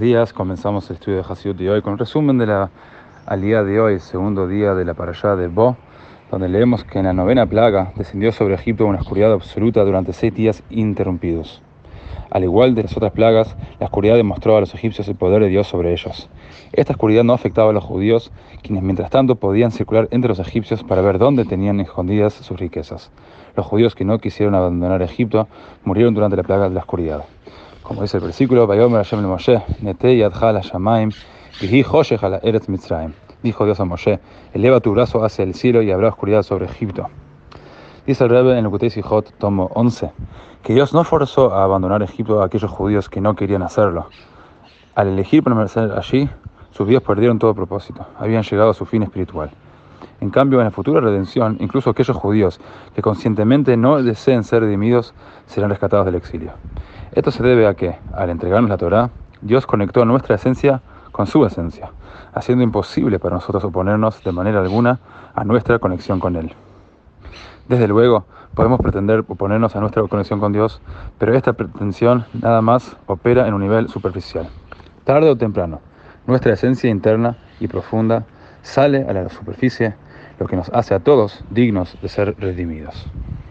días comenzamos el estudio de Hasidut de hoy con un resumen de la alía de hoy, segundo día de la parashá de Bo, donde leemos que en la novena plaga descendió sobre Egipto una oscuridad absoluta durante seis días interrumpidos. Al igual de las otras plagas, la oscuridad demostró a los egipcios el poder de Dios sobre ellos. Esta oscuridad no afectaba a los judíos, quienes mientras tanto podían circular entre los egipcios para ver dónde tenían escondidas sus riquezas. Los judíos que no quisieron abandonar Egipto murieron durante la plaga de la oscuridad. Como dice el versículo, Moshe, Dijo Dios a Moshe, eleva tu brazo hacia el cielo y habrá oscuridad sobre Egipto. Dice el Rebbe en el Kutei Sijot, tomo 11, que Dios no forzó a abandonar Egipto a aquellos judíos que no querían hacerlo. Al elegir permanecer allí, sus vidas perdieron todo propósito, habían llegado a su fin espiritual. En cambio, en la futura redención, incluso aquellos judíos que conscientemente no deseen ser redimidos serán rescatados del exilio. Esto se debe a que, al entregarnos la Torá, Dios conectó nuestra esencia con su esencia, haciendo imposible para nosotros oponernos de manera alguna a nuestra conexión con Él. Desde luego, podemos pretender oponernos a nuestra conexión con Dios, pero esta pretensión nada más opera en un nivel superficial. Tarde o temprano, nuestra esencia interna y profunda sale a la superficie, lo que nos hace a todos dignos de ser redimidos.